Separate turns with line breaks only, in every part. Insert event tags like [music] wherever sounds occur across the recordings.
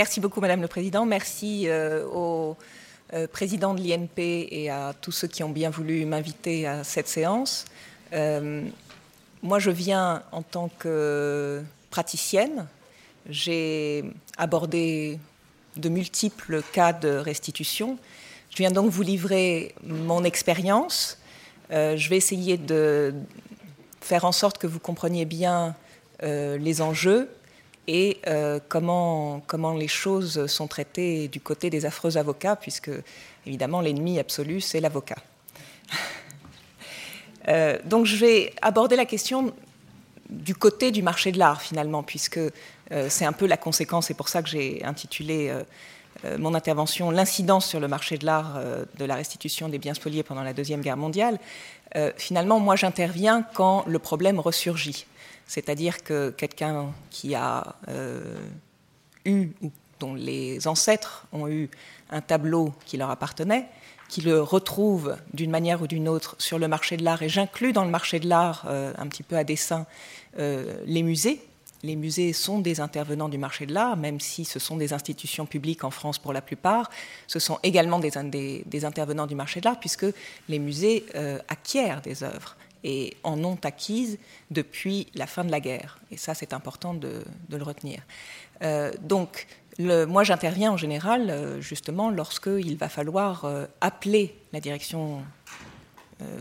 Merci beaucoup, Madame le Président. Merci euh, au euh, président de l'INP et à tous ceux qui ont bien voulu m'inviter à cette séance. Euh, moi, je viens en tant que praticienne. J'ai abordé de multiples cas de restitution. Je viens donc vous livrer mon expérience. je vais essayer de faire en sorte que vous compreniez bien les enjeux, et euh, comment, les choses sont traitées du côté des affreux avocats, puisque évidemment l'ennemi absolu, c'est l'avocat. [laughs] Euh, donc je vais aborder la question du côté du marché de l'art, finalement, puisque euh, c'est un peu la conséquence, c'est pour ça que j'ai intitulé mon intervention L'incidence sur le marché de l'art de la restitution des biens spoliés pendant la Deuxième Guerre mondiale. finalement, moi j'interviens quand le problème ressurgit. C'est-à-dire que quelqu'un qui a euh, eu, ou dont les ancêtres ont eu un tableau qui leur appartenait, qui le retrouve d'une manière ou d'une autre sur le marché de l'art, et j'inclus dans le marché de l'art, euh, un petit peu à dessein, euh, les musées. Les musées sont des intervenants du marché de l'art, même si ce sont des institutions publiques en France pour la plupart. Ce sont également des, des, intervenants du marché de l'art, puisque les musées acquièrent des œuvres et en ont acquises depuis la fin de la guerre. Et ça, c'est important de, le retenir. Euh, donc, moi, j'interviens en général, euh, justement, lorsqu'il va falloir euh, appeler la direction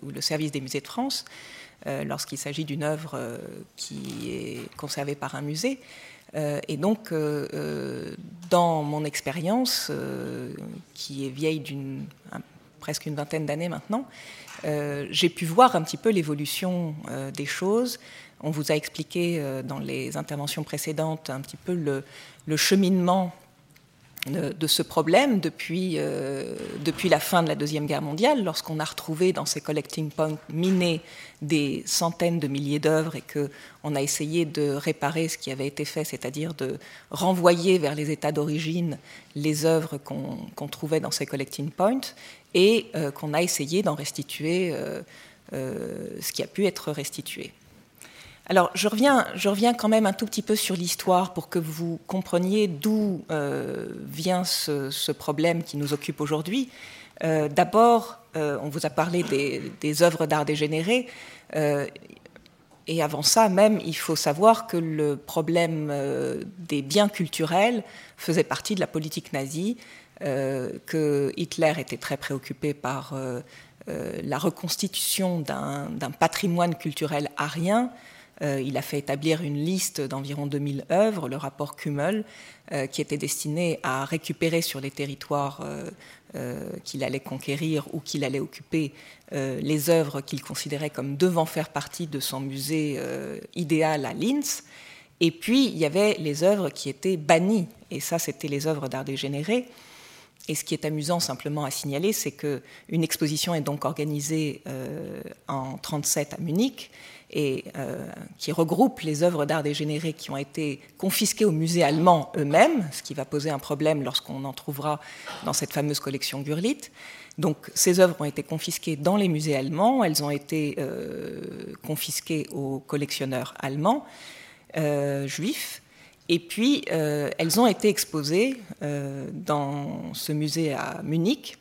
ou le service des musées de France, lorsqu'il s'agit d'une œuvre qui est conservée par un musée. et donc, dans mon expérience, qui est vieille d'une presque une vingtaine d'années maintenant, euh, j'ai pu voir un petit peu l'évolution euh, des choses. On vous a expliqué euh, dans les interventions précédentes un petit peu le, cheminement de, ce problème depuis, depuis la fin de la Deuxième Guerre mondiale, lorsqu'on a retrouvé dans ces collecting points minés des centaines de milliers d'œuvres et qu'on a essayé de réparer ce qui avait été fait, c'est-à-dire de renvoyer vers les états d'origine les œuvres qu'on trouvait dans ces collecting points et euh, qu'on a essayé d'en restituer euh, euh, ce qui a pu être restitué. Alors, je reviens, je reviens quand même un tout petit peu sur l'histoire pour que vous compreniez d'où vient ce, problème qui nous occupe aujourd'hui. D'abord, on vous a parlé des, des œuvres d'art dégénérées. et avant ça, même, il faut savoir que le problème des biens culturels faisait partie de la politique nazie que Hitler était très préoccupé par euh, euh, la reconstitution d'un patrimoine culturel arien. il a fait établir une liste d'environ 2000 œuvres, le rapport Kummel, qui était destiné à récupérer sur les territoires qu'il allait conquérir ou qu'il allait occuper les œuvres qu'il considérait comme devant faire partie de son musée idéal à Linz. Et puis, il y avait les œuvres qui étaient bannies, et ça, c'était les œuvres d'art dégénéré. Et ce qui est amusant simplement à signaler, c'est qu'une exposition est donc organisée euh, en 1937 à Munich et euh, qui regroupe les œuvres d'art dégénérées qui ont été confisquées aux musées allemands eux-mêmes, ce qui va poser un problème lorsqu'on en trouvera dans cette fameuse collection Gurlitt. Donc ces œuvres ont été confisquées dans les musées allemands, elles ont été euh, confisquées aux collectionneurs allemands, juifs, et puis, euh, elles ont été exposées euh, dans ce musée à Munich.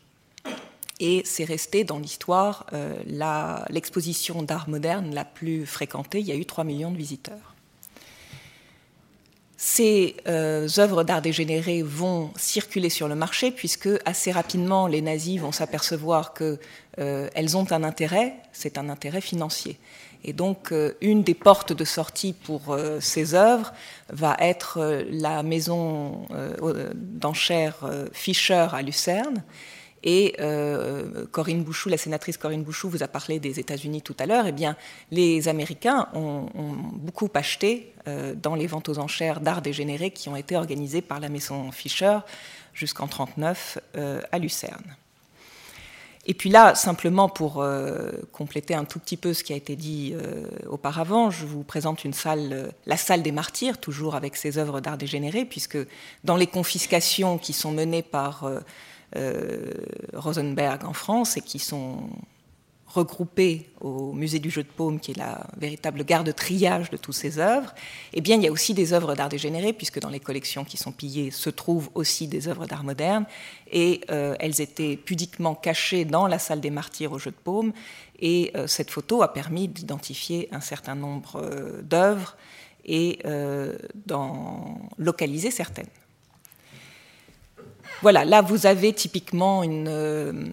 Et c'est resté dans l'histoire euh, l'exposition d'art moderne la plus fréquentée. Il y a eu 3 millions de visiteurs. Ces œuvres d'art dégénérées vont circuler sur le marché puisque assez rapidement les nazis vont s'apercevoir qu'elles ont un intérêt, c'est un intérêt financier. Et donc, euh, une des portes de sortie pour euh, ces œuvres va être euh, la maison d'enchères Fischer à Lucerne. Et Corinne Bouchou, la sénatrice Corinne Bouchou, vous a parlé des États-Unis tout à l'heure. Eh bien, les Américains ont, ont beaucoup acheté dans les ventes aux enchères d'art dégénéré qui ont été organisées par la maison Fischer jusqu'en 1939 à Lucerne. Et puis là, simplement pour euh, compléter un tout petit peu ce qui a été dit euh, auparavant, je vous présente une salle, euh, la salle des martyrs, toujours avec ses œuvres d'art dégénéré, puisque dans les confiscations qui sont menées par Rosenberg en France et qui sont regroupées au musée du jeu de paume, qui est la véritable gare de triage de toutes ces œuvres, eh bien, il y a aussi des œuvres d'art dégénéré, puisque dans les collections qui sont pillées se trouvent aussi des œuvres d'art moderne, et euh, elles étaient pudiquement cachées dans la salle des martyrs au jeu de paume, et euh, cette photo a permis d'identifier un certain nombre euh, d'œuvres et d'en localiser certaines. Voilà, là vous avez typiquement une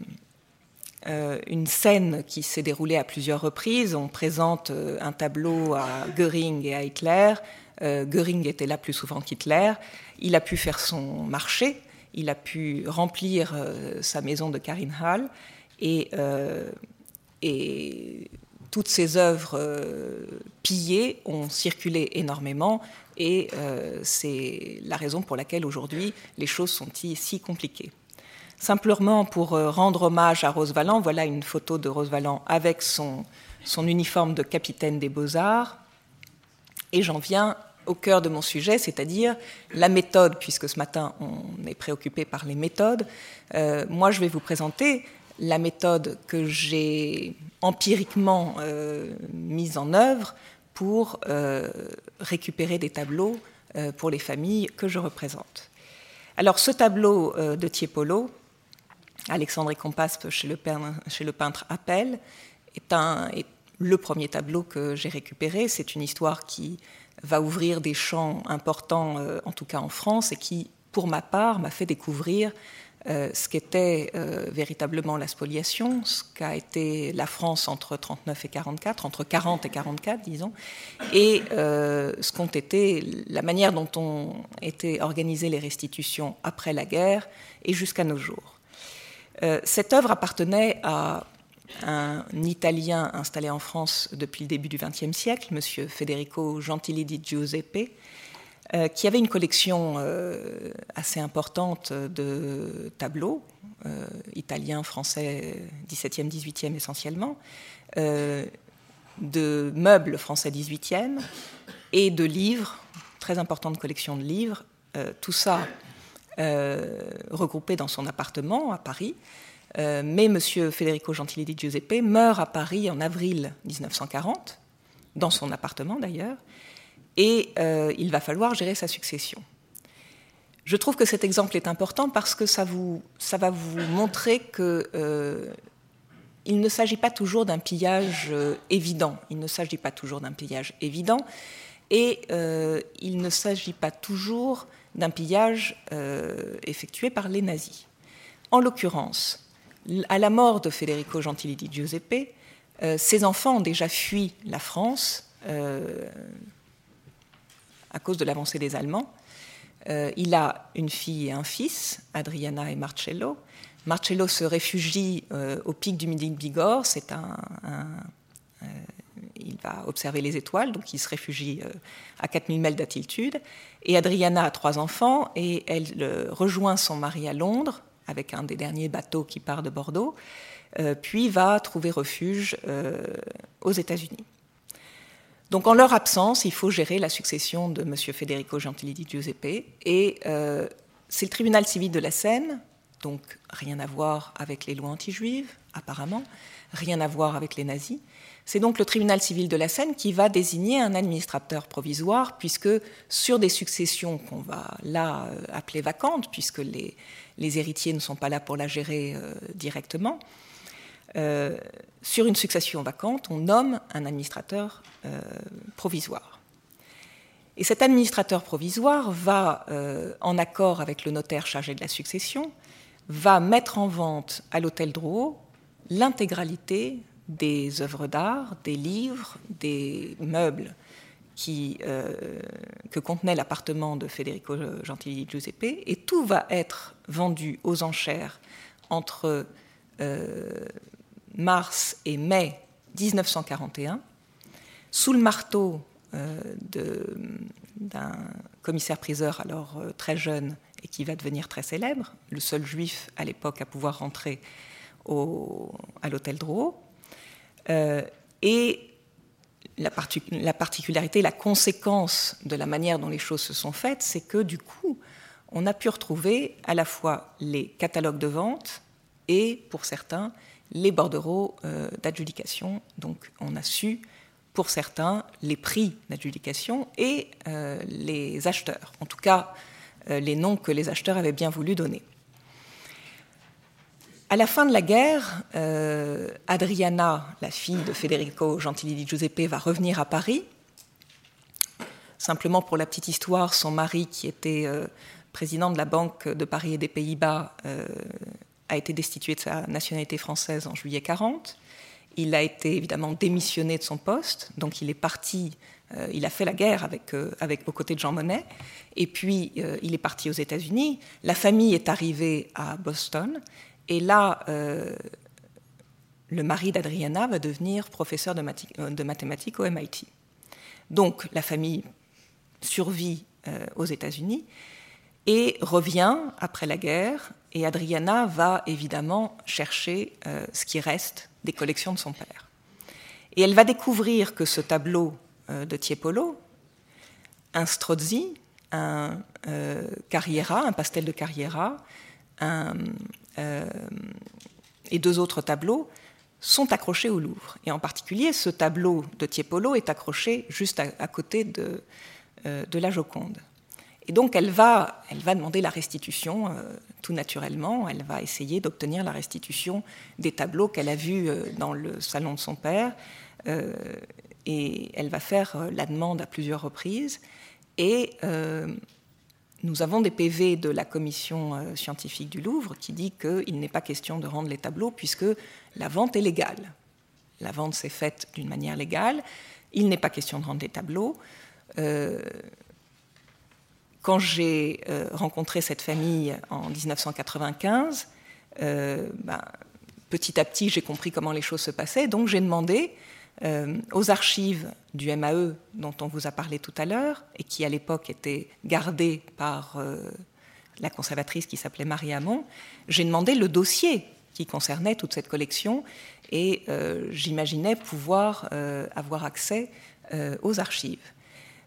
une scène qui s'est déroulée à plusieurs reprises. On présente euh, un tableau à Göring et à Hitler. Euh, Göring était là plus souvent qu'Hitler. Il a pu faire son marché, il a pu remplir sa maison de Karinhal et, et toutes ces œuvres pillées ont circulé énormément et c'est la raison pour laquelle aujourd'hui les choses sont si compliquées. Simplement pour euh, rendre hommage à Rose Valland, voilà une photo de Rose Valland avec son, uniforme de capitaine des beaux-arts. Et j'en viens au cœur de mon sujet, c'est-à-dire la méthode, puisque ce matin on est préoccupé par les méthodes. Euh, moi, je vais vous présenter la méthode que j'ai empiriquement euh, mise en œuvre pour récupérer des tableaux pour les familles que je représente. Alors, ce tableau de Tiepolo, Alexandre Compaspe chez le, peintre Appel est, un, le premier tableau que j'ai récupéré. C'est une histoire qui va ouvrir des champs importants, euh, en tout cas en France, et qui, pour ma part, m'a fait découvrir euh, ce qu'était euh, véritablement la spoliation, ce qu'a été la France entre 39 et 44, entre 40 et 44, disons, et ce qu'ont été la manière dont ont été organisées les restitutions après la guerre et jusqu'à nos jours. Euh, cette œuvre appartenait à un Italien installé en France depuis le début du XXe siècle, M. Federico Gentili di Giuseppe, euh, qui avait une collection euh, assez importante de tableaux, italiens, français, XVIIe, XVIIIe essentiellement, de meubles français XVIIIe et de livres, très importante collection de livres, tout ça euh, regroupé dans son appartement à Paris. Euh, mais M. Federico Gentili di Giuseppe meurt à Paris en avril 1940, dans son appartement d'ailleurs, et euh, il va falloir gérer sa succession. Je trouve que cet exemple est important parce que ça, vous, ça va vous montrer que il ne s'agit pas toujours d'un pillage évident. Il ne s'agit pas toujours d'un pillage évident, et il ne s'agit pas toujours d'un pillage euh, effectué par les nazis. En l'occurrence, à la mort de Federico Gentili di Giuseppe, euh, ses enfants ont déjà fui la France euh, à cause de l'avancée des Allemands. il a une fille et un fils, Adriana et Marcello. Marcello se réfugie au pic du Midi Bigorre, c'est un il va observer les étoiles, donc il se réfugie euh, à 4000 mètres d'altitude. Et Adriana a trois enfants et elle euh, rejoint son mari à Londres avec un des derniers bateaux qui part de Bordeaux, euh, puis va trouver refuge aux États-Unis. Donc en leur absence, il faut gérer la succession de M. Federico Gentilidi Giuseppe et c'est le tribunal civil de la Seine, donc rien à voir avec les lois anti-juives, apparemment, rien à voir avec les nazis, c'est donc le tribunal civil de la Seine qui va désigner un administrateur provisoire, puisque sur des successions qu'on va là euh, appeler vacantes, puisque les, héritiers ne sont pas là pour la gérer euh, directement, euh, sur une succession vacante, on nomme un administrateur provisoire. Et cet administrateur provisoire va, en accord avec le notaire chargé de la succession, va mettre en vente à l'hôtel Drouot l'intégralité des œuvres d'art, des livres, des meubles euh, que contenait l'appartement de Federico Gentili Giuseppe, et tout va être vendu aux enchères entre euh, mars et mai 1941, sous le marteau euh, d'un commissaire-priseur alors très jeune et qui va devenir très célèbre, le seul juif à l'époque à pouvoir rentrer à l'hôtel Drouot. Euh, et la, particularité, la conséquence de la manière dont les choses se sont faites, c'est que du coup, on a pu retrouver à la fois les catalogues de vente et, pour certains, les bordereaux d'adjudication. Donc on a su, pour certains, les prix d'adjudication et les acheteurs, en tout cas les noms que les acheteurs avaient bien voulu donner. À la fin de la guerre, Adriana, la fille de Federico Gentili di Giuseppe, va revenir à Paris Simplement pour la petite histoire, son mari, qui était euh, président de la Banque de Paris et des Pays-Bas, euh, a été destitué de sa nationalité française en juillet 40. Il a été évidemment démissionné de son poste, donc il est parti, euh, il a fait la guerre avec, avec, aux côtés de Jean Monnet, et puis il est parti aux États-Unis. La famille est arrivée à Boston, et là, le mari d'Adriana va devenir professeur de, de mathématiques au MIT. Donc la famille survit euh, aux États-Unis et revient après la guerre. Et Adriana va évidemment chercher euh, ce qui reste des collections de son père. Et elle va découvrir que ce tableau euh, de Tiepolo, un Strozzi, un Carriera, un pastel de Carriera, et deux autres tableaux sont accrochés au Louvre. Et en particulier, ce tableau de Tiepolo est accroché juste à côté de, euh, de la Joconde. Et donc elle va, elle va demander la restitution euh, tout naturellement, elle va essayer d'obtenir la restitution des tableaux qu'elle a vus euh, dans le salon de son père, et elle va faire la demande à plusieurs reprises. Et nous avons des PV de la commission scientifique du Louvre qui dit qu'il n'est pas question de rendre les tableaux puisque la vente est légale. La vente s'est faite d'une manière légale, il n'est pas question de rendre les tableaux. Euh, quand j'ai euh, rencontré cette famille en 1995, euh, ben, petit à petit, j'ai compris comment les choses se passaient. Donc, j'ai demandé aux archives du MAE, dont on vous a parlé tout à l'heure, et qui à l'époque étaient gardées par la conservatrice qui s'appelait Marie Hamon, j'ai demandé le dossier qui concernait toute cette collection, et j'imaginais pouvoir avoir accès aux archives.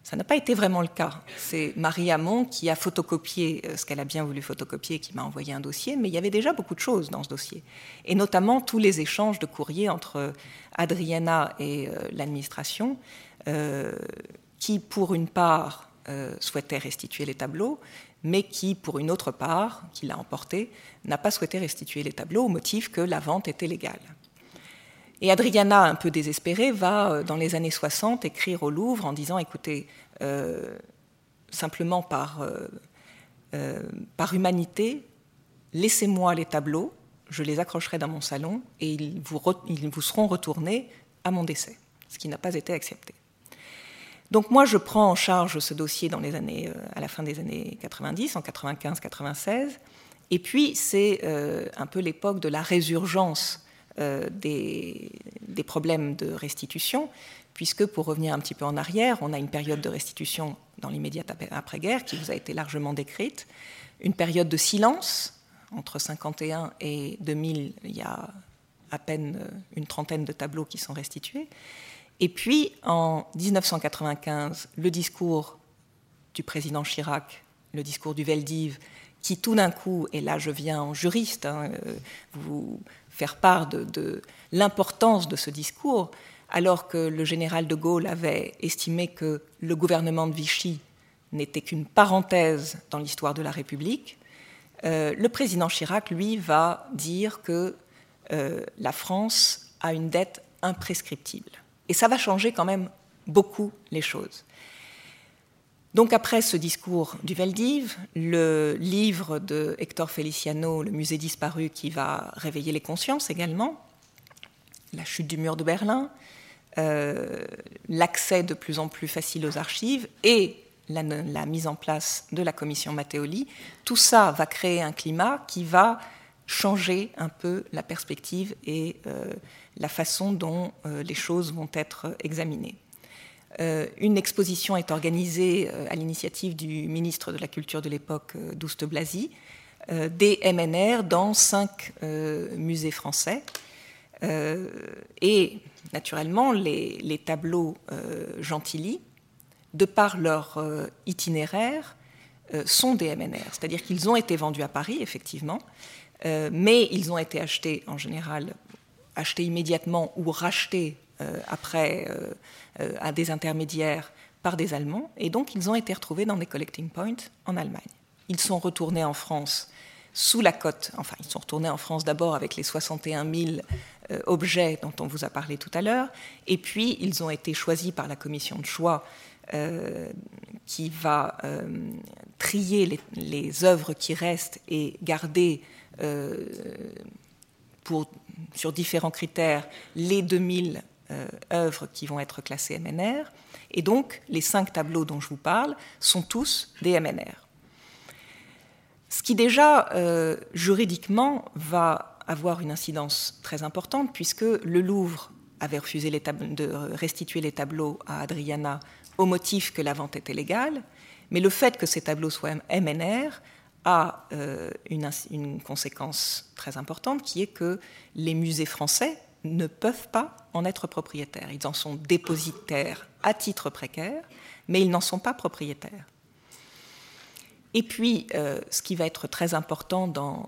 Ça n'a pas été vraiment le cas. C'est Marie Hamon qui a photocopié euh, ce qu'elle a bien voulu photocopier, qui m'a envoyé un dossier, mais il y avait déjà beaucoup de choses dans ce dossier. Et notamment tous les échanges de courriers entre Adriana et euh, l'administration, euh, qui pour une part souhaitait restituer les tableaux, mais qui pour une autre part, qui l'a emporté, n'a pas souhaité restituer les tableaux au motif que la vente était légale. Et Adriana, un peu désespérée, va, euh, dans les années 60, écrire au Louvre en disant, écoutez, euh, simplement par, euh, par humanité, laissez-moi les tableaux, je les accrocherai dans mon salon et ils vous, ils vous seront retournés à mon décès, ce qui n'a pas été accepté. Donc moi, je prends en charge ce dossier dans les années, à la fin des années 90, en 95-96, et puis c'est un peu l'époque de la résurgence euh, des, problèmes de restitution, puisque pour revenir un petit peu en arrière, on a une période de restitution dans l'immédiate après-guerre qui vous a été largement décrite, une période de silence entre 51 et 2000, il y a à peine une trentaine de tableaux qui sont restitués. Et puis en 1995, le discours du président Chirac, le discours du Veldiv, qui tout d'un coup, et là je viens en juriste, hein, euh, vous, faire part de, l'importance de ce discours, alors que le général de Gaulle avait estimé que le gouvernement de Vichy n'était qu'une parenthèse dans l'histoire de la République, euh, le président Chirac, lui, va dire que euh, la France a une dette imprescriptible. Et ça va changer quand même beaucoup les choses. Donc après ce discours du Veldiv, le livre de Hector Feliciano, Le musée disparu, qui va réveiller les consciences également, la chute du mur de Berlin, euh, l'accès de plus en plus facile aux archives et la, mise en place de la commission Matteoli, tout ça va créer un climat qui va changer un peu la perspective et euh, la façon dont euh, les choses vont être examinées. Euh, une exposition est organisée euh, à l'initiative du ministre de la Culture de l'époque, euh, Douste Blasi, des MNR dans cinq musées français. et naturellement, les, tableaux Gentilly, de par leur itinéraire, sont des MNR, c'est-à-dire qu'ils ont été vendus à Paris, effectivement, mais ils ont été achetés en général achetés immédiatement ou rachetés après à des intermédiaires par des Allemands, et donc ils ont été retrouvés dans des collecting points en Allemagne. Ils sont retournés en France sous la cote, enfin ils sont retournés en France d'abord avec les 61 000 euh, objets dont on vous a parlé tout à l'heure, et puis ils ont été choisis par la commission de choix euh, qui va euh, trier les, œuvres qui restent et garder pour, sur différents critères les 2000 œuvres qui vont être classées MNR. Et donc, les cinq tableaux dont je vous parle sont tous des MNR. Ce qui déjà, juridiquement, va avoir une incidence très importante puisque le Louvre avait refusé de restituer les tableaux à Adriana au motif que la vente était légale, mais le fait que ces tableaux soient MNR a euh, une, conséquence très importante qui est que les musées français ne peuvent pas en être propriétaires. Ils en sont dépositaires à titre précaire, mais ils n'en sont pas propriétaires. Et puis, euh, ce qui va être très important dans,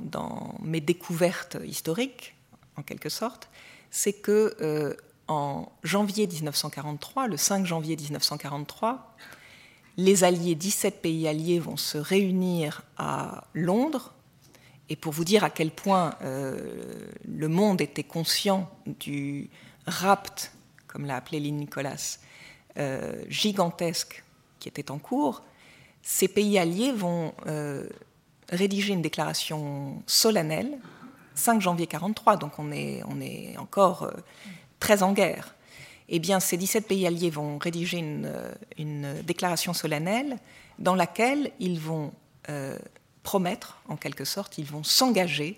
mes découvertes historiques, en quelque sorte, c'est que euh, en janvier 1943, le 5 janvier 1943, les alliés, 17 pays alliés vont se réunir à Londres. Et pour vous dire à quel point euh, le monde était conscient du rapt, comme l'a appelé Lynn Nicolas, gigantesque qui était en cours, ces pays alliés vont euh, rédiger une déclaration solennelle, 5 janvier 1943, donc on est, on est encore euh, très en guerre. Eh bien, ces 17 pays alliés vont rédiger une, euh, une déclaration solennelle dans laquelle ils vont promettre, en quelque sorte, ils vont s'engager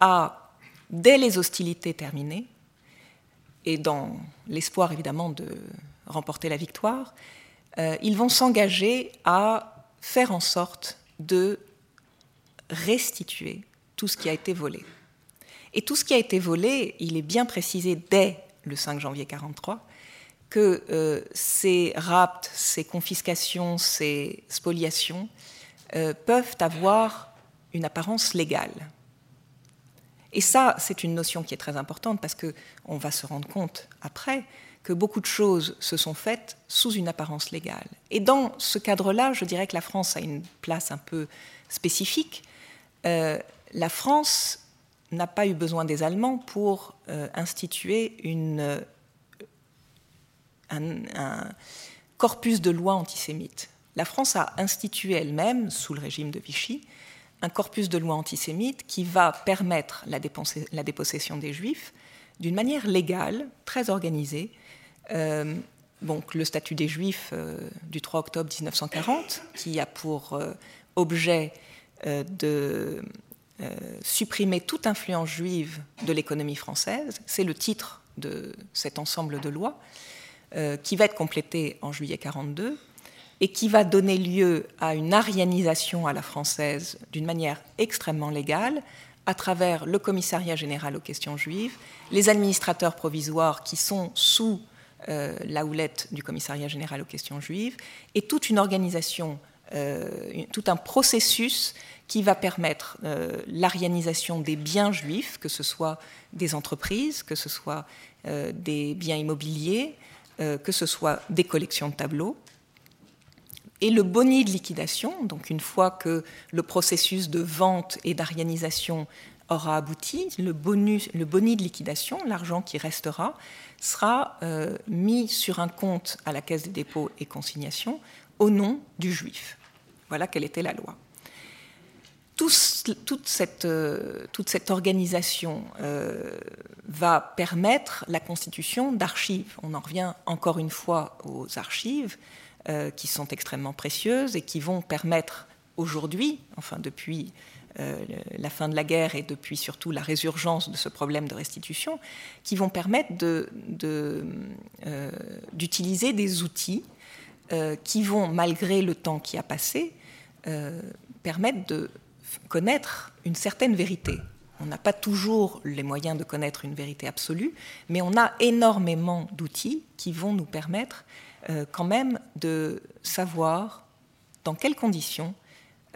à, dès les hostilités terminées, et dans l'espoir évidemment de remporter la victoire, euh, ils vont s'engager à faire en sorte de restituer tout ce qui a été volé. Et tout ce qui a été volé, il est bien précisé dès le 5 janvier 1943 que euh, ces rapts, ces confiscations, ces spoliations euh, peuvent avoir une apparence légale. Et ça, c'est une notion qui est très importante parce qu'on va se rendre compte après que beaucoup de choses se sont faites sous une apparence légale. Et dans ce cadre-là, je dirais que la France a une place un peu spécifique. Euh, la France n'a pas eu besoin des Allemands pour euh, instituer euh, un, corpus de lois antisémites. La France a institué elle-même, sous le régime de Vichy, un corpus de lois antisémites qui va permettre la, dépossession des Juifs d'une manière légale, très organisée, euh, donc, le statut des Juifs euh, du 3 octobre 1940, qui a pour euh, objet de supprimer toute influence juive de l'économie française. C'est le titre de cet ensemble de lois, qui va être complété en juillet 42 et qui va donner lieu à une arianisation à la française d'une manière extrêmement légale à travers le commissariat général aux questions juives, les administrateurs provisoires qui sont sous euh, la houlette du commissariat général aux questions juives, et toute une organisation, euh, tout un processus qui va permettre euh, l'arianisation des biens juifs, que ce soit des entreprises, que ce soit des biens immobiliers, que ce soit des collections de tableaux. Et le boni de liquidation, donc une fois que le processus de vente et d'arianisation aura abouti, le, bonus, le boni de liquidation, l'argent qui restera, sera euh, mis sur un compte à la Caisse des dépôts et consignations au nom du juif. Voilà quelle était la loi. toute, cette, euh, toute, cette, organisation euh, va permettre la constitution d'archives. On en revient encore une fois aux archives, qui sont extrêmement précieuses et qui vont permettre aujourd'hui, enfin depuis euh, la fin de la guerre et depuis surtout la résurgence de ce problème de restitution, qui vont permettre euh, d'utiliser de, des outils euh, qui vont, malgré le temps qui a passé, permettre de connaître une certaine vérité. On n'a pas toujours les moyens de connaître une vérité absolue, mais on a énormément d'outils qui vont nous permettre quand même de savoir dans quelles conditions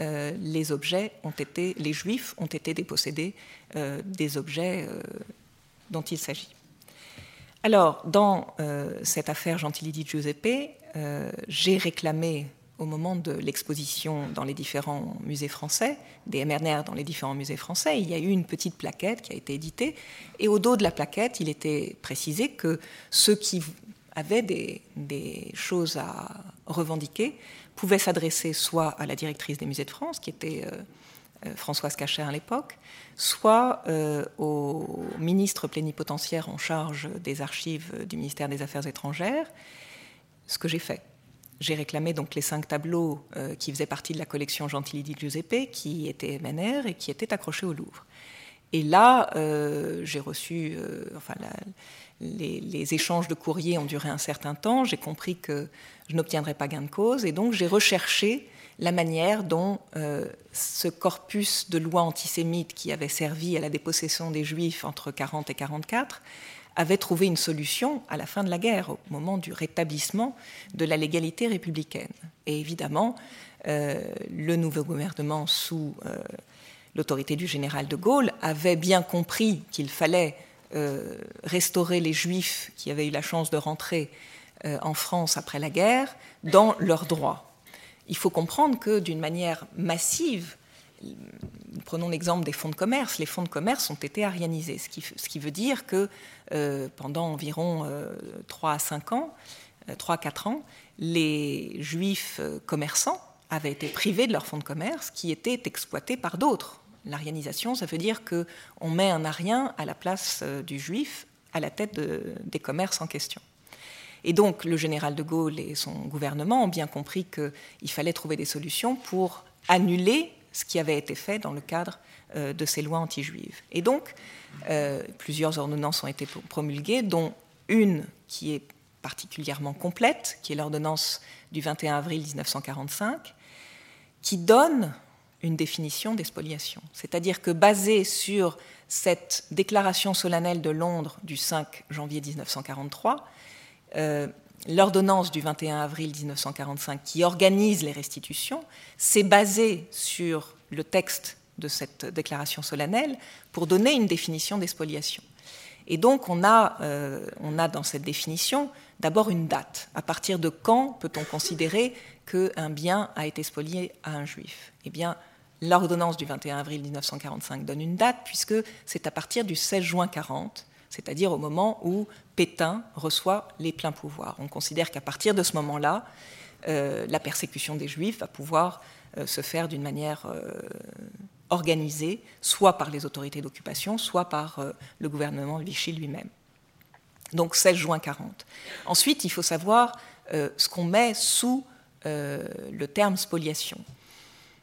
euh, les objets ont été, les juifs ont été dépossédés euh, des objets euh, dont il s'agit. Alors, dans cette affaire Gentilly Giuseppe, j'ai réclamé au moment de l'exposition dans les différents musées français, des MRNR dans les différents musées français, il y a eu une petite plaquette qui a été éditée, et au dos de la plaquette, il était précisé que ceux qui avaient des, choses à revendiquer pouvaient s'adresser soit à la directrice des musées de France, qui était euh, euh, Françoise Cachet à l'époque, soit euh, au ministre plénipotentiaire en charge des archives du ministère des Affaires étrangères, ce que j'ai fait j'ai réclamé donc les cinq tableaux qui faisaient partie de la collection Gentilly di Giuseppe, qui étaient MNR et qui étaient accrochés au Louvre. Et là, euh, j'ai reçu, euh, enfin, les, échanges de courriers ont duré un certain temps. J'ai compris que je n'obtiendrais pas gain de cause, et donc j'ai recherché la manière dont ce corpus de lois antisémites qui avait servi à la dépossession des Juifs entre 40 et 44 avait trouvé une solution à la fin de la guerre, au moment du rétablissement de la légalité républicaine. Et évidemment, euh, le nouveau gouvernement sous euh, l'autorité du général de Gaulle avait bien compris qu'il fallait euh, restaurer les juifs qui avaient eu la chance de rentrer en France après la guerre dans leurs droits. Il faut comprendre que d'une manière massive, prenons l'exemple des fonds de commerce, les fonds de commerce ont été arianisés, ce qui, veut dire que euh, pendant environ 3 euh, à 5 ans, 3 euh, à 4 ans, les juifs commerçants avaient été privés de leurs fonds de commerce qui étaient exploités par d'autres. L'arianisation, ça veut dire qu'on met un arien à la place du juif à la tête des commerces en question. Et donc le général de Gaulle et son gouvernement ont bien compris qu'il fallait trouver des solutions pour annuler ce qui avait été fait dans le cadre euh, de ces lois anti-juives. Et donc, euh, plusieurs ordonnances ont été promulguées, dont une qui est particulièrement complète, qui est l'ordonnance du 21 avril 1945, qui donne une définition des spoliations. C'est-à-dire que basée sur cette déclaration solennelle de Londres du 5 janvier 1943, l'ordonnance du 21 avril 1945 qui organise les restitutions s'est basée sur le texte de cette déclaration solennelle pour donner une définition des spoliations. Et donc on a, euh, on a dans cette définition d'abord une date. À partir de quand peut-on considérer qu'un bien a été spolié à un juif? Eh bien, l'ordonnance du 21 avril 1945 donne une date puisque c'est à partir du 16 juin 40 c'est-à-dire au moment où Pétain reçoit les pleins pouvoirs. On considère qu'à partir de ce moment-là, euh, la persécution des Juifs va pouvoir euh, se faire d'une manière euh, organisée, soit par les autorités d'occupation, soit par le gouvernement de Vichy lui-même. Donc 16 juin 40. Ensuite, il faut savoir ce qu'on met sous le terme spoliation.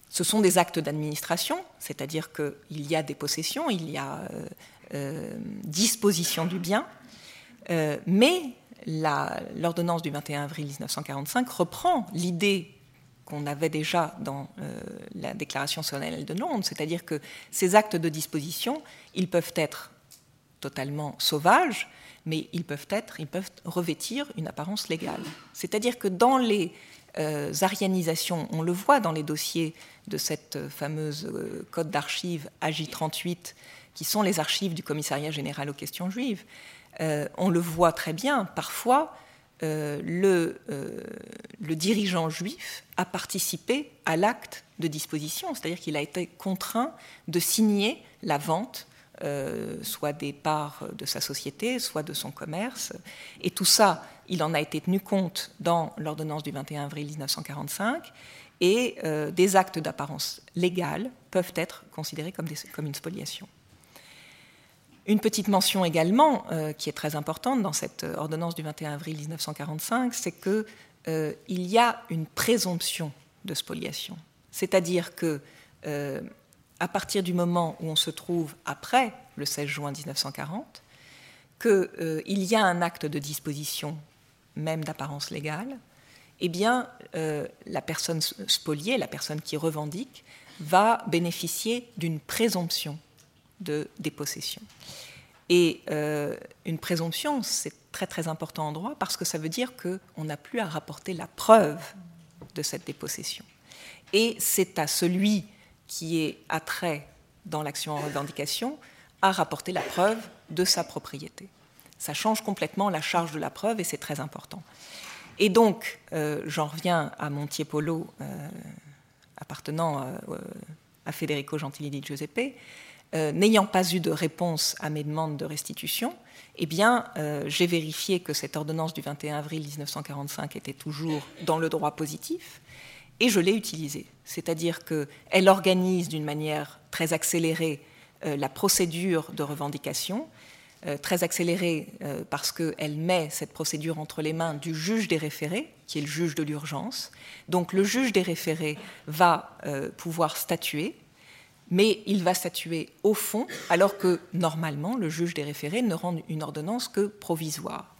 Ce sont des actes d'administration, c'est-à-dire qu'il y a des possessions, il y a euh, disposition du bien, euh, mais l'ordonnance du 21 avril 1945 reprend l'idée qu'on avait déjà dans euh, la déclaration solennelle de Londres, c'est-à-dire que ces actes de disposition, ils peuvent être totalement sauvages, mais ils peuvent être, ils peuvent revêtir une apparence légale. C'est-à-dire que dans les arianisations, on le voit dans les dossiers de cette fameuse code d'archives AJ38 qui sont les archives du commissariat général aux questions juives, euh, on le voit très bien, parfois, euh, euh, le, dirigeant juif a participé à l'acte de disposition, c'est-à-dire qu'il a été contraint de signer la vente, soit des parts de sa société, soit de son commerce. Et tout ça, il en a été tenu compte dans l'ordonnance du 21 avril 1945, et des actes d'apparence légale peuvent être considérés comme, une spoliation. Une petite mention également, euh, qui est très importante dans cette ordonnance du 21 avril 1945, c'est qu'il euh, y a une présomption de spoliation. C'est-à-dire que euh, à partir du moment où on se trouve après le 16 juin 1940, qu'il y a un acte de disposition, même d'apparence légale, eh bien, la personne spoliée, la personne qui revendique, va bénéficier d'une présomption de dépossession. Et euh, une présomption, c'est très très important en droit parce que ça veut dire qu'on n'a plus à rapporter la preuve de cette dépossession. Et c'est à celui qui est attrait dans l'action en revendication à rapporter la preuve de sa propriété. Ça change complètement la charge de la preuve et c'est très important. Et donc, euh, j'en reviens à Montiepolo, euh, appartenant euh, à Federico Gentilini Giuseppe. N'ayant pas eu de réponse à mes demandes de restitution, eh bien, j'ai vérifié que cette ordonnance du 21 avril 1945 était toujours dans le droit positif et je l'ai utilisée. C'est-à-dire qu'elle organise d'une manière très accélérée la procédure de revendication euh, très accélérée euh, parce qu'elle met cette procédure entre les mains du juge des référés, qui est le juge de l'urgence. Donc le juge des référés va euh, pouvoir statuer, mais il va statuer au fond, alors que normalement le juge des référés ne rend une ordonnance que provisoire.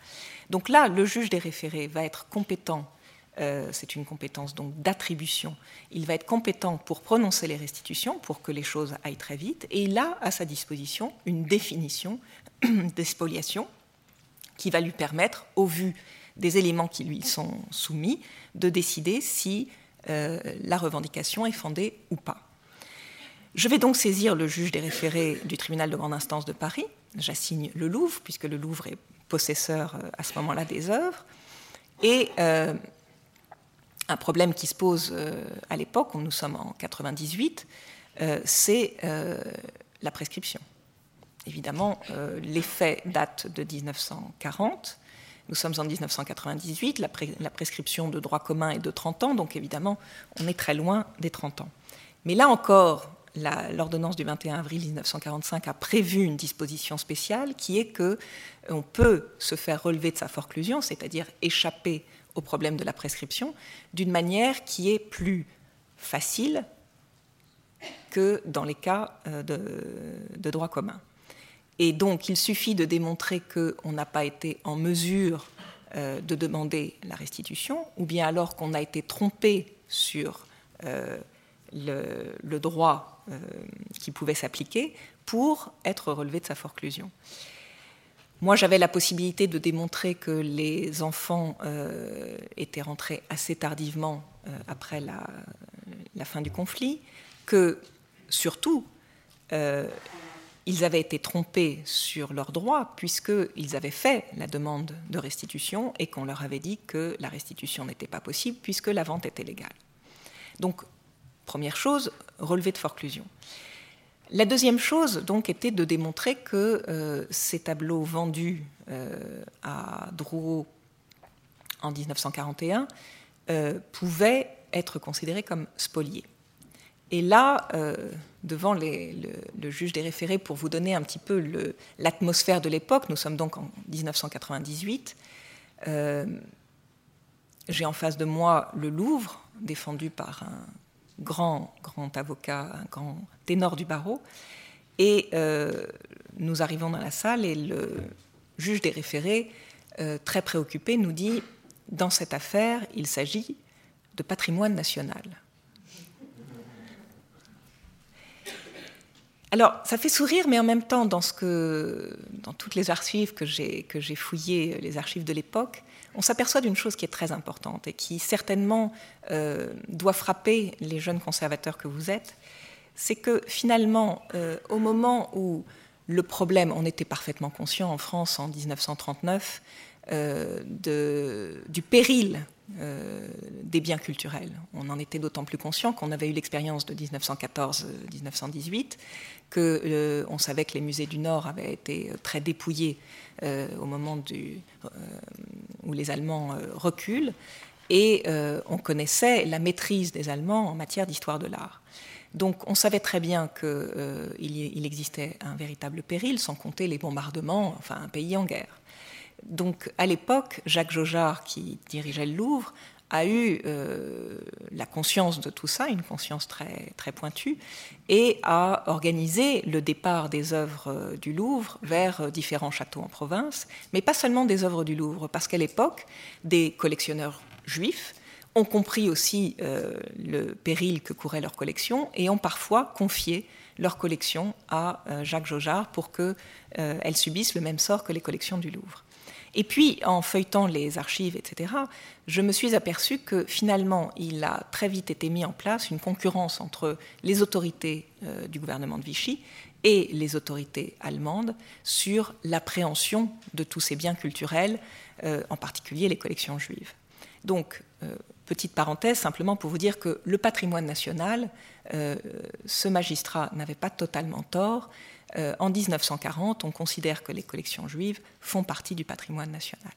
Donc là, le juge des référés va être compétent c'est une compétence donc d'attribution. Il va être compétent pour prononcer les restitutions, pour que les choses aillent très vite, et il a à sa disposition une définition [clears throat] d'espoliation qui va lui permettre, au vu des éléments qui lui sont soumis, de décider si euh, la revendication est fondée ou pas. Je vais donc saisir le juge des référés du tribunal de grande instance de Paris. J'assigne le Louvre, puisque le Louvre est possesseur euh, à ce moment-là des œuvres. Et euh, un problème qui se pose à l'époque, nous sommes en 98, c'est la prescription. Évidemment, euh, l'effet date de 1940. Nous sommes en 1998, la, la, prescription de droit commun est de 30 ans, donc évidemment, on est très loin des 30 ans. Mais là encore, l'ordonnance du 21 avril 1945 a prévu une disposition spéciale qui est que on peut se faire relever de sa forclusion, c'est-à-dire échapper au problème de la prescription, d'une manière qui est plus facile que dans les cas euh, de droit commun. Et donc, il suffit de démontrer qu'on n'a pas été en mesure euh, de demander la restitution, ou bien alors qu'on a été trompé sur euh, le, droit euh, qui pouvait s'appliquer pour être relevé de sa forclusion. Moi, j'avais la possibilité de démontrer que les enfants étaient rentrés assez tardivement après la, la, fin du conflit, que surtout, ils avaient été trompés sur leurs droits puisqu'ils avaient fait la demande de restitution et qu'on leur avait dit que la restitution n'était pas possible puisque la vente était légale. Donc, première chose, relevé de forclusion. La deuxième chose, donc, était de démontrer que euh, ces tableaux vendus euh, à Drouot en 1941 euh, pouvaient être considérés comme spoliés. Et là, euh, devant le, juge des référés, pour vous donner un petit peu l'atmosphère de l'époque, nous sommes donc en 1998, euh, j'ai en face de moi le Louvre, défendu par un grand, grand avocat, un grand ténor du barreau, et euh, nous arrivons dans la salle et le juge des référés, très préoccupé, nous dit, dans cette affaire, il s'agit de patrimoine national. Alors, ça fait sourire, mais en même temps, dans, toutes les archives que j'ai, fouillées, les archives de l'époque, on s'aperçoit d'une chose qui est très importante et qui certainement euh, doit frapper les jeunes conservateurs que vous êtes, c'est que finalement, euh, au moment où le problème, on était parfaitement conscient en France en 1939 euh, de, du péril euh, des biens culturels. On en était d'autant plus conscient qu'on avait eu l'expérience de 1914-1918, qu'on euh, savait que les musées du Nord avaient été très dépouillés euh, au moment du, où les Allemands reculent, et on connaissait la maîtrise des Allemands en matière d'histoire de l'art. Donc on savait très bien qu'il il existait un véritable péril, sans compter les bombardements, enfin un pays en guerre. Donc à l'époque, Jacques Jaujard, qui dirigeait le Louvre, a eu euh, la conscience de tout ça, une conscience très, très pointue, et a organisé le départ des œuvres euh, du Louvre vers euh, différents châteaux en province, mais pas seulement des œuvres du Louvre, parce qu'à l'époque, des collectionneurs juifs ont compris aussi le péril que courait leur collection et ont parfois confié leur collection à Jacques Jaujard pour qu'elles subissent le même sort que les collections du Louvre. Et puis, en feuilletant les archives, etc., je me suis aperçu que finalement, il a très vite été mis en place une concurrence entre les autorités euh, du gouvernement de Vichy et les autorités allemandes sur l'appréhension de tous ces biens culturels, euh, en particulier les collections juives. Donc, euh, petite parenthèse, simplement pour vous dire que le patrimoine national, ce magistrat n'avait pas totalement tort. Euh, en 1940, on considère que les collections juives font partie du patrimoine national.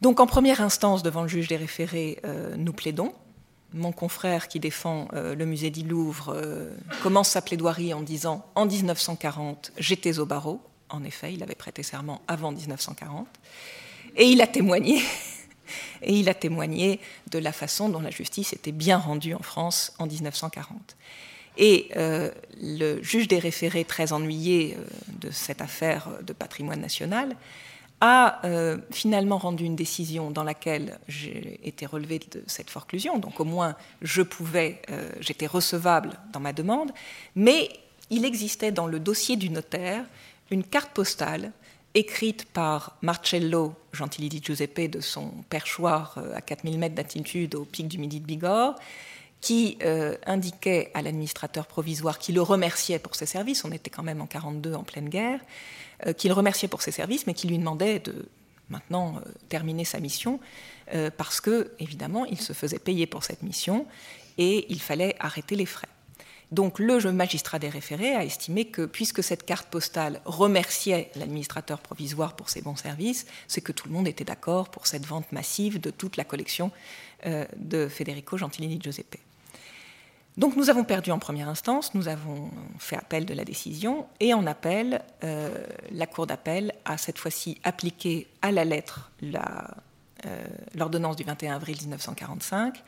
Donc en première instance, devant le juge des référés, euh, nous plaidons. Mon confrère qui défend euh, le musée du Louvre commence sa plaidoirie en disant En 1940, j'étais au barreau. En effet, il avait prêté serment avant 1940. Et il a témoigné. [laughs] Et il a témoigné de la façon dont la justice était bien rendue en France en 1940. Et euh, le juge des référés, très ennuyé euh, de cette affaire de patrimoine national, a euh, finalement rendu une décision dans laquelle j'ai été relevé de cette forclusion, donc au moins je pouvais, j'étais recevable dans ma demande, mais il existait dans le dossier du notaire une carte postale écrite par Marcello Gentilini Giuseppe de son perchoir à 4000 mètres d'altitude au pic du Midi de Bigorre, qui euh, indiquait à l'administrateur provisoire qu'il le remerciait pour ses services, on était quand même en 42 en pleine guerre, euh, qu'il remerciait pour ses services, mais qui lui demandait de maintenant euh, terminer sa mission, parce que, évidemment, il se faisait payer pour cette mission et il fallait arrêter les frais. Donc le magistrat des référés a estimé que puisque cette carte postale remerciait l'administrateur provisoire pour ses bons services, c'est que tout le monde était d'accord pour cette vente massive de toute la collection de Federico Gentilini Giuseppe. Donc nous avons perdu en première instance, nous avons fait appel de la décision, et en appel, euh, la Cour d'appel a cette fois-ci appliqué à la lettre euh, l'ordonnance du 21 avril 1945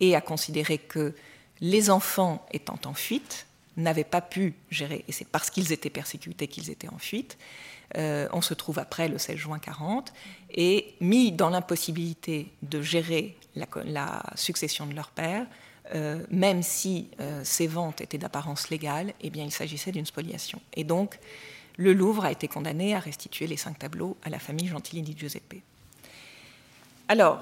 et a considéré que les enfants étant en fuite n'avaient pas pu gérer, et c'est parce qu'ils étaient persécutés qu'ils étaient en fuite, euh, on se trouve après le 16 juin 40, et mis dans l'impossibilité de gérer la succession de leur père, euh, même si euh, ces ventes étaient d'apparence légale, eh bien, il s'agissait d'une spoliation. Et donc, le Louvre a été condamné à restituer les cinq tableaux à la famille Gentilini Giuseppe. Alors,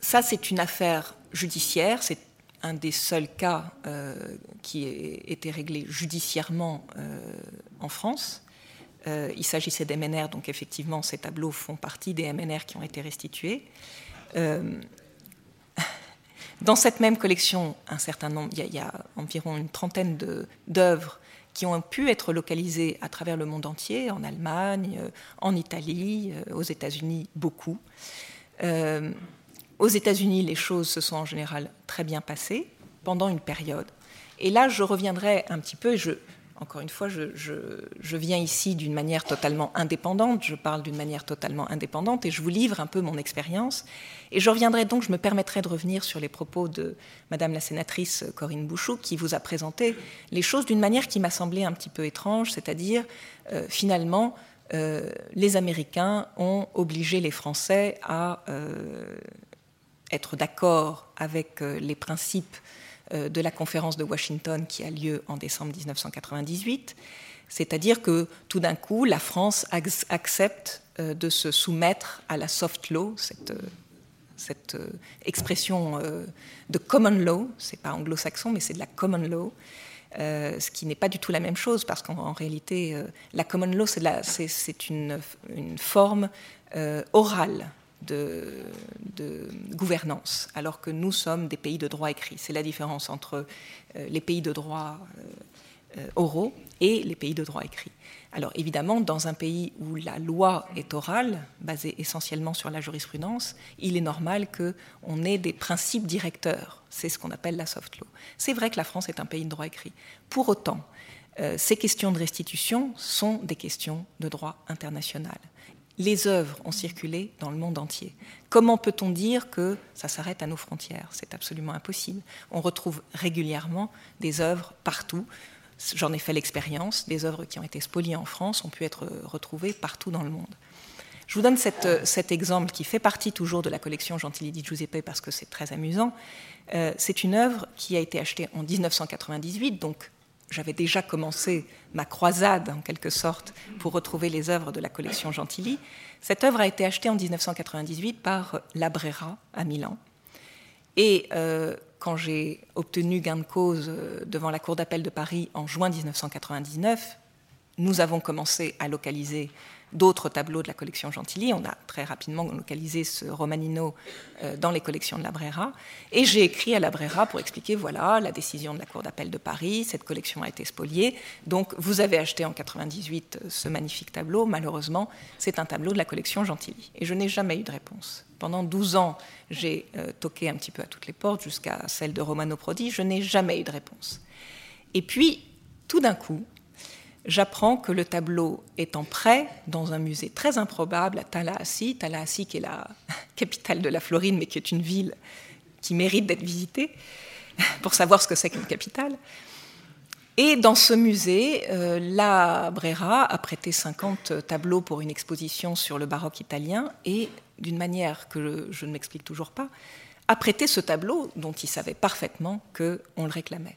ça, c'est une affaire judiciaire, c'est un des seuls cas euh, qui a été réglé judiciairement en France. il s'agissait des MNR, donc effectivement, ces tableaux font partie des MNR qui ont été restitués. Dans cette même collection, un certain nombre, il y a, environ une trentaine d'œuvres qui ont pu être localisées à travers le monde entier, en Allemagne, euh, en Italie, euh, aux États-Unis, beaucoup. Euh, aux États-Unis, les choses se sont en général très bien passées pendant une période. Et là, je reviendrai un petit peu, je, encore une fois, je, viens ici d'une manière totalement indépendante, je parle d'une manière totalement indépendante et je vous livre un peu mon expérience. Et je reviendrai donc, je me permettrai de revenir sur les propos de Madame la sénatrice Corinne Bouchou, qui vous a présenté les choses d'une manière qui m'a semblé un petit peu étrange, c'est-à-dire euh, finalement, euh, les Américains ont obligé les Français à euh, être d'accord avec les principes de la conférence de Washington qui a lieu en décembre 1998. C'est-à-dire que tout d'un coup, la France accepte euh, de se soumettre à la soft law, cette, euh, expression de common law, c'est pas anglo-saxon, mais c'est de la common law, ce qui n'est pas du tout la même chose, parce qu'en réalité, la common law, c'est une, forme orale de, gouvernance, alors que nous sommes des pays de droit écrit. C'est la différence entre euh, les pays de droit euh, euh, oraux et les pays de droit écrit. Alors évidemment, dans un pays où la loi est orale, basée essentiellement sur la jurisprudence, il est normal qu'on ait des principes directeurs. C'est ce qu'on appelle la soft law. C'est vrai que la France est un pays de droit écrit. Pour autant, ces questions de restitution sont des questions de droit international les œuvres ont circulé dans le monde entier. Comment peut-on dire que ça s'arrête à nos frontières? C'est absolument impossible. On retrouve régulièrement des œuvres partout. J'en ai fait l'expérience. Des œuvres qui ont été spoliées en France ont pu être retrouvées partout dans le monde. Je vous donne cet exemple qui fait partie toujours de la collection Gentilly di Giuseppe parce que c'est très amusant. Euh, c'est une œuvre qui a été achetée en 1998, donc j'avais déjà commencé ma croisade, en quelque sorte, pour retrouver les œuvres de la collection Gentilly. Cette œuvre a été achetée en 1998 par Labrera à Milan. Et euh, quand j'ai obtenu gain de cause euh, devant la Cour d'appel de Paris en juin 1999, nous avons commencé à localiser d'autres tableaux de la collection Gentilly. On a très rapidement localisé ce Romanino euh, dans les collections de la Brera. Et j'ai écrit à la Brera pour expliquer voilà, la décision de la Cour d'appel de Paris, cette collection a été spoliée. Donc vous avez acheté en 98 euh, ce magnifique tableau. Malheureusement, c'est un tableau de la collection Gentilly. Et je n'ai jamais eu de réponse. Pendant 12 ans, j'ai euh, toqué un petit peu à toutes les portes, jusqu'à celle de Romano Prodi. Je n'ai jamais eu de réponse. Et puis, tout d'un coup, j'apprends que le tableau est en prêt dans un musée très improbable à Tallahassee, Tallahassee qui est la [laughs] capitale de la Floride, mais qui est une ville qui mérite d'être visitée [laughs] pour savoir ce que c'est qu'une capitale. Et dans ce musée, euh, la Brera a prêté 50 tableaux pour une exposition sur le baroque italien et, d'une manière que je ne m'explique toujours pas, a prêté ce tableau dont il savait parfaitement qu'on le réclamait.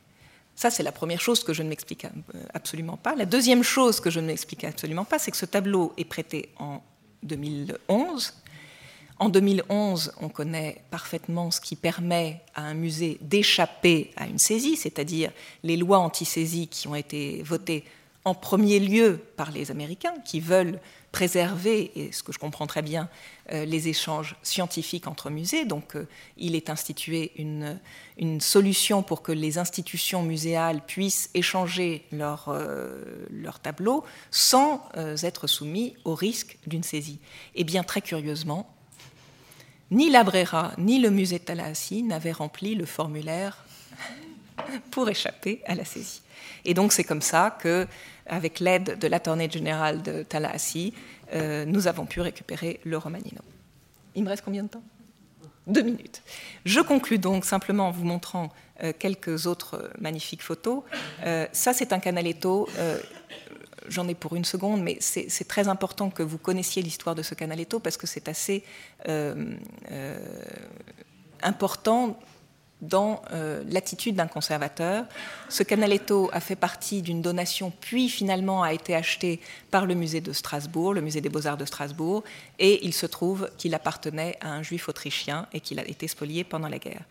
Ça, c'est la première chose que je ne m'explique absolument pas. La deuxième chose que je ne m'explique absolument pas, c'est que ce tableau est prêté en 2011. En 2011, on connaît parfaitement ce qui permet à un musée d'échapper à une saisie, c'est-à-dire les lois anti-saisie qui ont été votées en premier lieu par les Américains, qui veulent préserver, et ce que je comprends très bien, euh, les échanges scientifiques entre musées. Donc euh, il est institué une, solution pour que les institutions muséales puissent échanger leurs leur euh, tableaux sans être soumis au risque d'une saisie. Et bien très curieusement, ni la Brera ni le musée de n'avaient rempli le formulaire pour échapper à la saisie. Et donc c'est comme ça que avec l'aide de l'attorney général de Tallahassee, euh, nous avons pu récupérer le Romanino. Il me reste combien de temps? Deux minutes. Je conclus donc simplement en vous montrant euh, quelques autres magnifiques photos. Euh, ça, c'est un canaletto. J'en ai pour une seconde, mais c'est très important que vous connaissiez l'histoire de ce canaletto parce que c'est assez important dans euh, l'attitude d'un conservateur. Ce canaletto a fait partie d'une donation, puis finalement a été acheté par le musée de Strasbourg, le musée des beaux-arts de Strasbourg, et il se trouve qu'il appartenait à un juif autrichien et qu'il a été spolié pendant la guerre.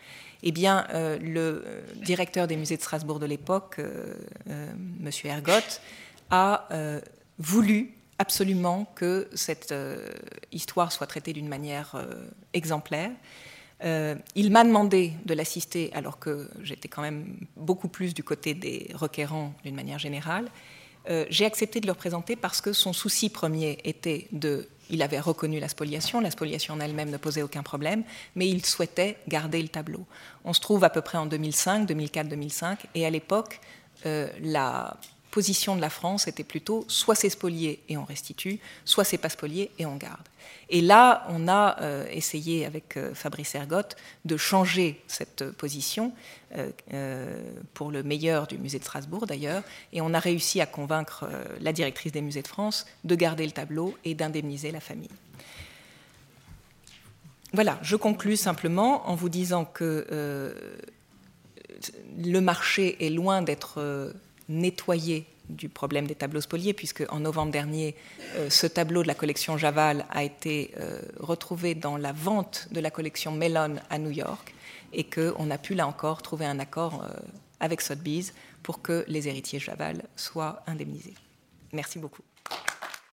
Eh bien, euh, le directeur des musées de Strasbourg de l'époque, euh, M. Ergotte, a voulu absolument que cette histoire soit traitée d'une manière exemplaire. Euh, il m'a demandé de l'assister alors que j'étais quand même beaucoup plus du côté des requérants d'une manière générale. Euh, j'ai accepté de le représenter parce que son souci premier était de... Il avait reconnu la spoliation, la spoliation en elle-même ne posait aucun problème, mais il souhaitait garder le tableau. On se trouve à peu près en 2005, 2004, 2005, et à l'époque, euh, la position de la France était plutôt soit c'est spolié et on restitue, soit c'est pas spolié et on garde. Et là, on a euh, essayé avec euh, Fabrice Ergotte de changer cette position euh, pour le meilleur du musée de Strasbourg d'ailleurs, et on a réussi à convaincre la directrice des musées de France de garder le tableau et d'indemniser la famille. Voilà, je conclus simplement en vous disant que le marché est loin d'être nettoyé du problème des tableaux spoliés, puisque en novembre dernier, euh, ce tableau de la collection Javal a été euh, retrouvé dans la vente de la collection Mellon à New York, et qu'on a pu là encore trouver un accord euh, avec Sotheby's pour que les héritiers Javal soient indemnisés. Merci beaucoup.